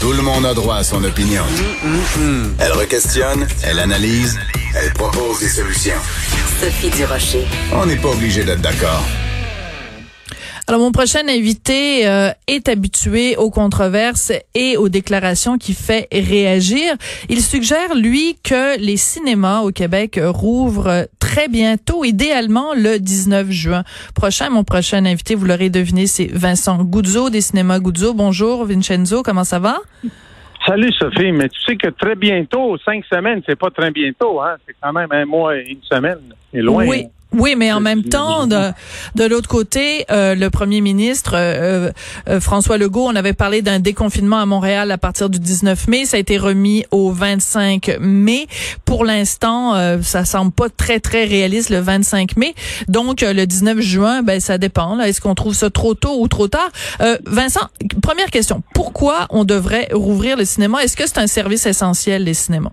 Tout le monde a droit à son opinion. Elle requestionne, elle analyse, elle propose des solutions. Sophie Durocher. On n'est pas obligé d'être d'accord. Alors, mon prochain invité euh, est habitué aux controverses et aux déclarations qui fait réagir. Il suggère, lui, que les cinémas au Québec rouvrent très bientôt, idéalement le 19 juin prochain. Mon prochain invité, vous l'aurez deviné, c'est Vincent Guzzo des cinémas Guzzo. Bonjour, Vincenzo, comment ça va? Salut Sophie, mais tu sais que très bientôt, cinq semaines, c'est pas très bientôt, hein? C'est quand même un mois et une semaine. C'est loin. Oui. Oui, mais en même temps, de, de l'autre côté, euh, le premier ministre euh, euh, François Legault, on avait parlé d'un déconfinement à Montréal à partir du 19 mai. Ça a été remis au 25 mai. Pour l'instant, ça semble pas très très réaliste le 25 mai. Donc le 19 juin, ben ça dépend. Est-ce qu'on trouve ça trop tôt ou trop tard? Vincent, première question. Pourquoi on devrait rouvrir le cinéma Est-ce que c'est un service essentiel les cinémas?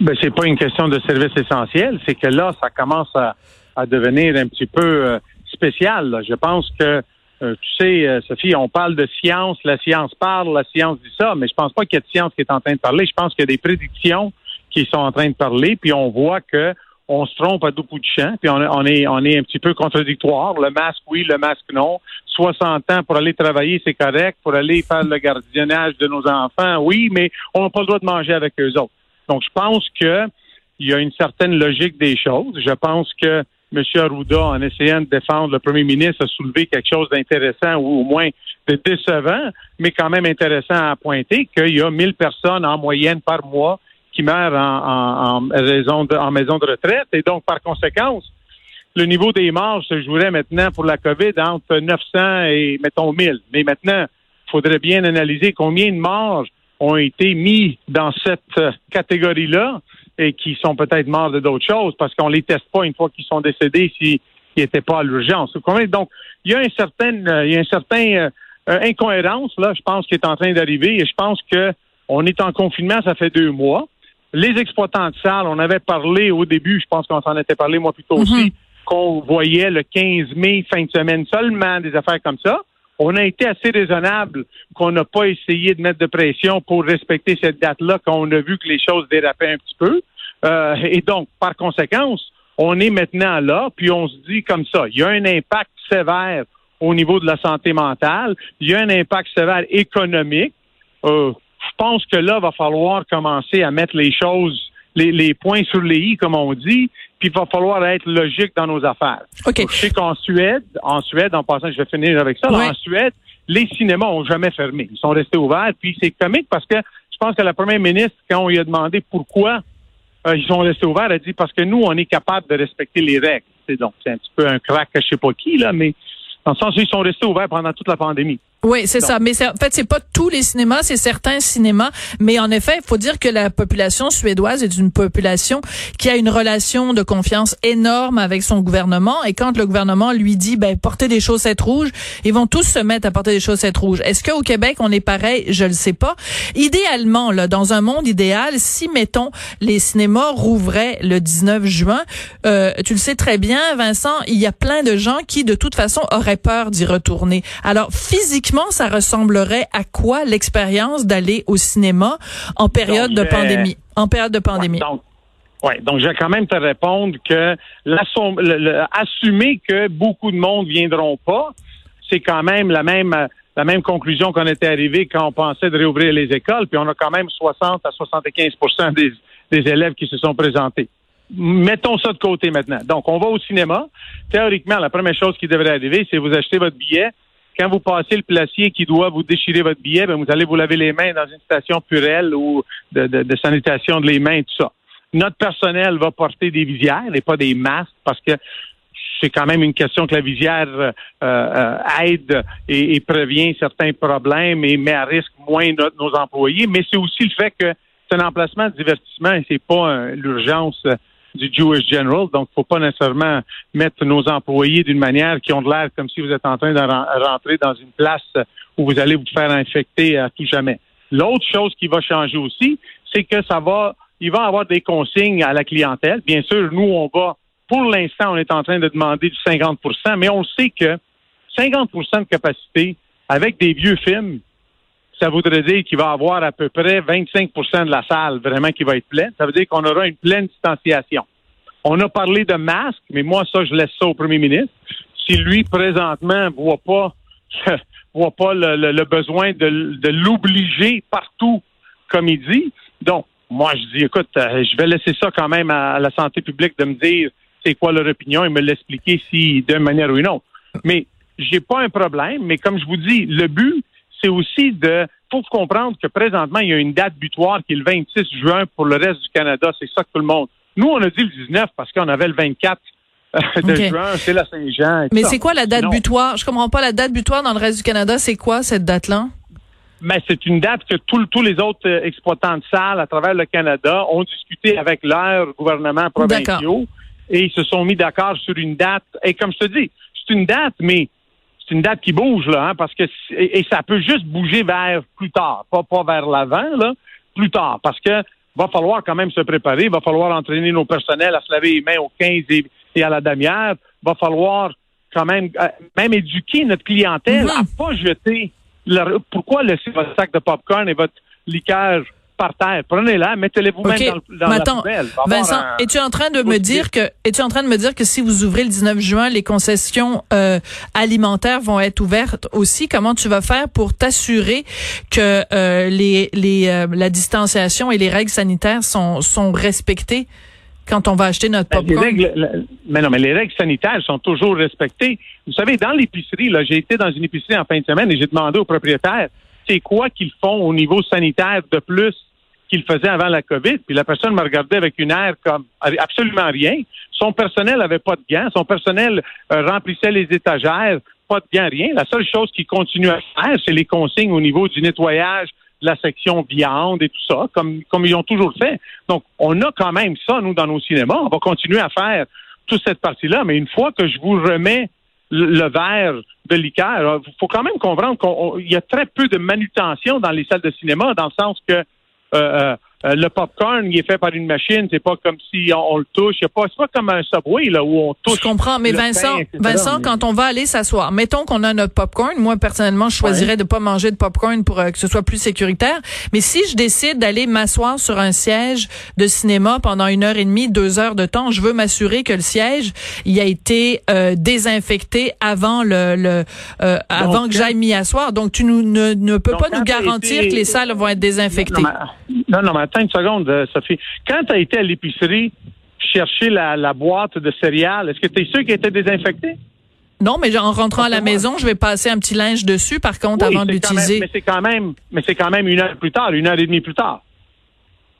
Ben c'est pas une question de service essentiel. C'est que là, ça commence à à devenir un petit peu euh, spécial. Je pense que, euh, tu sais, euh, Sophie, on parle de science, la science parle, la science dit ça, mais je pense pas qu'il y ait de science qui est en train de parler. Je pense qu'il y a des prédictions qui sont en train de parler, puis on voit que on se trompe à deux coups de champ, puis on, on, est on est un petit peu contradictoire. Le masque, oui, le masque, non. 60 ans pour aller travailler, c'est correct. Pour aller faire le gardiennage de nos enfants, oui, mais on n'a pas le droit de manger avec eux autres. Donc, je pense que il y a une certaine logique des choses. Je pense que M. Arruda, en essayant de défendre le premier ministre, a soulevé quelque chose d'intéressant ou au moins de décevant, mais quand même intéressant à pointer qu'il y a 1000 personnes en moyenne par mois qui meurent en, maison de retraite. Et donc, par conséquence, le niveau des morts se jouerait maintenant pour la COVID entre 900 et, mettons, 1000. Mais maintenant, il faudrait bien analyser combien de morts ont été mis dans cette catégorie-là et qui sont peut-être morts de d'autres choses parce qu'on les teste pas une fois qu'ils sont décédés s'ils n'étaient pas à l'urgence. Donc, il y a un certain, il y a un certain euh, euh, incohérence là, je pense, qui est en train d'arriver et je pense que on est en confinement, ça fait deux mois. Les exploitants de salles, on avait parlé au début, je pense qu'on s'en était parlé moi plutôt aussi, mhm. qu'on voyait le 15 mai, fin de semaine seulement, des affaires comme ça. On a été assez raisonnable qu'on n'a pas essayé de mettre de pression pour respecter cette date-là quand on a vu que les choses dérapaient un petit peu. Euh, et donc, par conséquence, on est maintenant là, puis on se dit comme ça, il y a un impact sévère au niveau de la santé mentale, il y a un impact sévère économique. Euh, je pense que là, va falloir commencer à mettre les choses, les, les points sur les i, comme on dit, puis il va falloir être logique dans nos affaires. Okay. je sais qu'en Suède, en Suède, en passant, je vais finir avec ça, en Suède, les cinémas ont jamais fermé. Ils sont restés ouverts, puis c'est comique parce que je pense que la première ministre, quand on lui a demandé pourquoi euh, ils sont restés ouverts, elle a dit parce que nous, on est capable de respecter les règles. C'est donc c'est un petit peu un crack je sais pas qui, là, mais dans le sens où ils sont restés ouverts pendant toute la pandémie. Oui, c'est ça. Mais en fait, c'est pas tous les cinémas, c'est certains cinémas. Mais en effet, il faut dire que la population suédoise est une population qui a une relation de confiance énorme avec son gouvernement. Et quand le gouvernement lui dit, ben, portez des chaussettes rouges, ils vont tous se mettre à porter des chaussettes rouges. Est-ce qu'au Québec, on est pareil? Je le sais pas. Idéalement, là, dans un monde idéal, si, mettons, les cinémas rouvraient le 19 juin, euh, tu le sais très bien, Vincent, il y a plein de gens qui, de toute façon, auraient peur d'y retourner. Alors, physiquement, ça ressemblerait à quoi l'expérience d'aller au cinéma en période de pandémie? En période de pandémie? donc, ouais, donc je vais quand même te répondre que assumer que beaucoup de monde viendront pas, c'est quand même la même la même conclusion qu'on était arrivé quand on pensait de réouvrir les écoles, puis on a quand même 60 à 75 des, des élèves qui se sont présentés. Mettons ça de côté maintenant. Donc, on va au cinéma. Théoriquement, la première chose qui devrait arriver, c'est vous acheter votre billet, quand vous passez le placier qui doit vous déchirer votre billet, ben, vous allez vous laver les mains dans une station purelle ou de, de, sanitation de les mains, tout ça. Notre personnel va porter des visières et pas des masques parce que c'est quand même une question que la visière euh, euh, aide et, prévient certains problèmes et met à risque moins nos employés, mais c'est aussi le fait que c'est un emplacement de divertissement et c'est pas l'urgence du Jewish General. Donc, faut pas nécessairement mettre nos employés d'une manière qui ont de l'air comme si vous êtes en train de rentrer dans une place où vous allez vous faire infecter à tout jamais. L'autre chose qui va changer aussi, c'est que ça va, il va avoir des consignes à la clientèle. Bien sûr, nous, on va pour l'instant, on est en train de demander du 50% mais on sait que 50% de capacité avec des vieux films, ça voudrait dire qu'il va avoir à peu près 25% de la salle vraiment qui va être pleine. Ça veut dire qu'on aura une pleine distanciation. On a parlé de masques, mais moi, ça, je laisse ça au premier ministre. Si lui, présentement, voit pas, voit pas le, besoin de, l'obliger partout, comme il dit. Donc, moi, je dis, écoute, euh, je vais laisser ça quand même à la santé publique de me dire c'est quoi leur opinion et me l'expliquer si d'une manière ou une autre. Mais j'ai pas un problème, mais comme je vous dis, le but, c'est aussi de faut comprendre que présentement, il y a une date butoir qui est le 26 juin pour le reste du Canada. C'est ça que tout le monde. Nous, on a dit le 19 parce qu'on avait le 24 euh, de juin, c'est la Saint-Jean. Mais c'est quoi la date butoir? Je comprends pas la date butoir dans le reste du Canada. C'est quoi cette date-là? Mais c'est une date que tous les autres euh, exploitants de salles à travers le Canada ont discuté avec leur gouvernement provinciaux et ils se sont mis d'accord sur une date. Et comme je te dis, c'est une date, mais c'est une date qui bouge, là, hein, parce que et, ça peut juste bouger vers plus tard, pas, pas vers l'avant, là, plus tard, parce que va falloir quand même se préparer, il va falloir entraîner nos personnels à se laver les mains aux 15 et, à la damière, va falloir quand même euh, même éduquer notre clientèle à mm-hmm. pas jeter pourquoi laisser votre sac de popcorn et votre liqueur par terre. Prenez-la, mettez-les vous-même dans, la poubelle. Vincent, es-tu en train de me dire que es-tu en train de me dire que si vous ouvrez le 19 juin, les concessions euh, alimentaires vont être ouvertes aussi? Comment tu vas faire pour t'assurer que euh, les, les euh, la distanciation et les règles sanitaires sont sont respectées quand on va acheter notre ben, popcorn? mais non, mais les règles sanitaires sont toujours respectées. Vous savez, dans l'épicerie, là, j'ai été dans une épicerie en fin de semaine et j'ai demandé au propriétaire c'est quoi qu'ils font au niveau sanitaire de plus? Qu'il faisait avant la COVID. Puis la personne me regardait avec une air comme absolument rien. Son personnel avait pas de gants. Son personnel euh, remplissait les étagères. Pas de gants, rien. La seule chose qu'il continue à faire, c'est les consignes au niveau du nettoyage de la section viande et tout ça, comme, comme ils ont toujours fait. Donc, on a quand même ça, nous, dans nos cinémas. On va continuer à faire toute cette partie-là. Mais une fois que je vous remets le, verre de liqueur, il faut quand même comprendre qu'il y a très peu de manutention dans les salles de cinéma, dans le sens que euh, euh, euh, le popcorn, il est fait par une machine. C'est pas comme si on, le touche. C'est pas, pas comme un subway là où on touche. Je comprends, mais Vincent, Vincent, quand on va aller s'asseoir, mettons qu'on a notre popcorn. Moi personnellement, je choisirais de pas manger de popcorn pour que ce soit plus sécuritaire. Mais si je décide d'aller m'asseoir sur un siège de cinéma pendant une heure et demie, deux heures de temps, je veux m'assurer que le siège il a été désinfecté avant le, le avant que j'aille m'y asseoir. Donc tu nous, ne, ne peux pas nous garantir que les salles vont être désinfectées. Non, non, mais attends une seconde, euh, Sophie. Quand tu as été à l'épicerie chercher la, boîte de céréales, est-ce que tu es sûr qu'elle était désinfectée? Non, mais en rentrant à la maison, je vais passer un petit linge dessus, par contre, avant de l'utiliser. Mais c'est quand même, mais c'est quand même une heure plus tard, une heure et demie plus tard.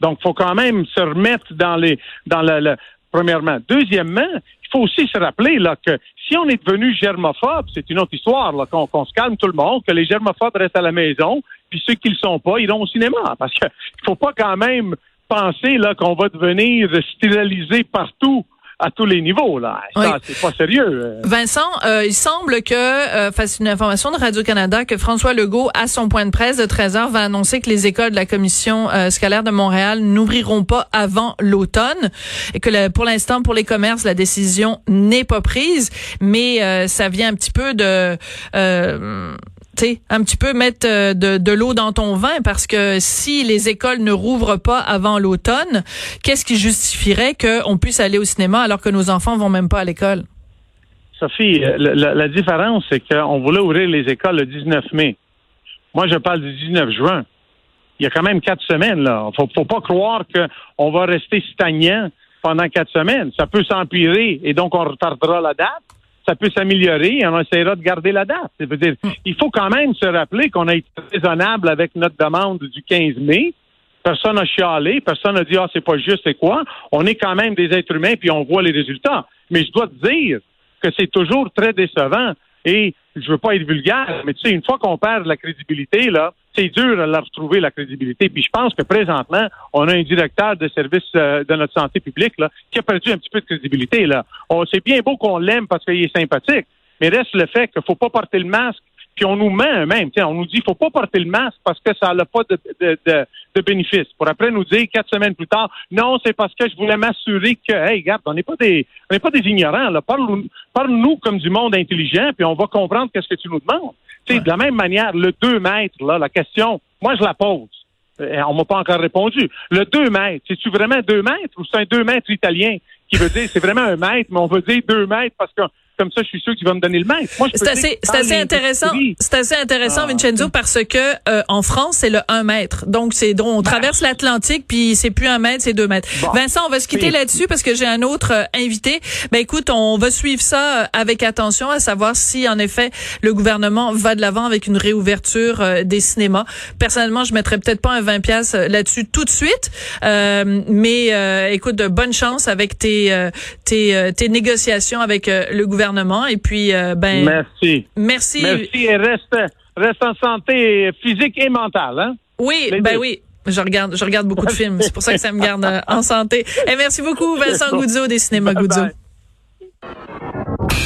Donc, faut quand même se remettre dans les, dans le, premièrement. Deuxièmement, il faut aussi se rappeler là que si on est devenu germophobe, c'est une autre histoire, là, qu'on se calme tout le monde, que les germophobes restent à la maison, puis ceux qui le sont pas iront au cinéma. Parce qu'il faut pas quand même penser là qu'on va devenir stérilisé partout à tous les niveaux là. c'est pas sérieux. Vincent, euh, il semble que euh, face une information de Radio Canada que François Legault à son point de presse de 13 h va annoncer que les écoles de la commission euh, scolaire de Montréal n'ouvriront pas avant l'automne et que pour l'instant pour les commerces la décision n'est pas prise, mais ça vient un petit peu de un petit peu mettre euh, de, de l'eau dans ton vin parce que si les écoles ne rouvrent pas avant l'automne, qu'est-ce qui justifierait qu'on puisse aller au cinéma alors que nos enfants vont même pas à l'école? Sophie, euh, la, différence, c'est qu'on voulait ouvrir les écoles le 19 mai. Moi, je parle du 19 juin. Il y a quand même quatre semaines, là. Faut, faut pas croire qu'on va rester stagnant pendant quatre semaines. Ça peut s'empirer et donc on retardera la date ça peut s'améliorer et on essaiera de garder la date. dire, hmm. il faut quand même se rappeler qu'on a été raisonnable avec notre demande du 15 mai. Personne n'a chialé, personne n'a dit ah c'est pas juste, c'est quoi? On est quand même des êtres humains puis on voit les résultats. Mais je dois te dire que c'est toujours très décevant. Et je veux pas être vulgaire, mais tu sais, une fois qu'on perd la crédibilité, là, c'est dur à la retrouver, la crédibilité. Puis je pense que présentement, on a un directeur de service euh, de notre santé publique là, qui a perdu un petit peu de crédibilité. Là. On C'est bien beau qu'on l'aime parce qu'il est sympathique, mais reste le fait qu'il faut pas porter le masque puis on nous met même, on nous dit qu'il faut pas porter le masque parce que ça n'a pas de, de, de, de, bénéfice. Pour après nous dire quatre semaines plus tard, non, c'est parce que je voulais m'assurer que, hey, regarde, on n'est pas des, on n'est pas des ignorants. Parle, parle-nous comme du monde intelligent, puis on va comprendre qu'est-ce que tu nous demandes. Ouais. De la même manière, le 2 mètres, là, la question, moi je la pose. Euh, on m'a pas encore répondu. Le 2 mètres, c'est-tu vraiment 2 mètres ou c'est un 2 mètres italien qui veut dire c'est vraiment un mètre, mais on veut dire 2 mètres parce que comme ça, je suis sûr qu'il va me donner le. C'est assez, c'est assez intéressant. C'est assez intéressant, ah, Vincenzo, parce que euh, en France, c'est le 1 mètre. Donc, c'est on ben. traverse l'Atlantique, puis c'est plus un mètre, c'est 2 mètres. Bon. Vincent, on va se quitter là-dessus parce que j'ai un autre euh, invité. Ben écoute, on va suivre ça euh, avec attention, à savoir si en effet le gouvernement va de l'avant avec une réouverture euh, des cinémas. Personnellement, je mettrais peut-être pas un 20 pièces là-dessus tout de suite, mais écoute, bonne chance avec tes tes, tes négociations avec le gouvernement et puis, euh, ben. Merci. Merci. Merci et reste, reste en santé physique et mentale, hein? Oui, ben oui. Je regarde, je regarde beaucoup de films. C'est pour ça que ça me garde euh, en santé. Et merci beaucoup, Vincent Goudzo des Cinémas Goudzo.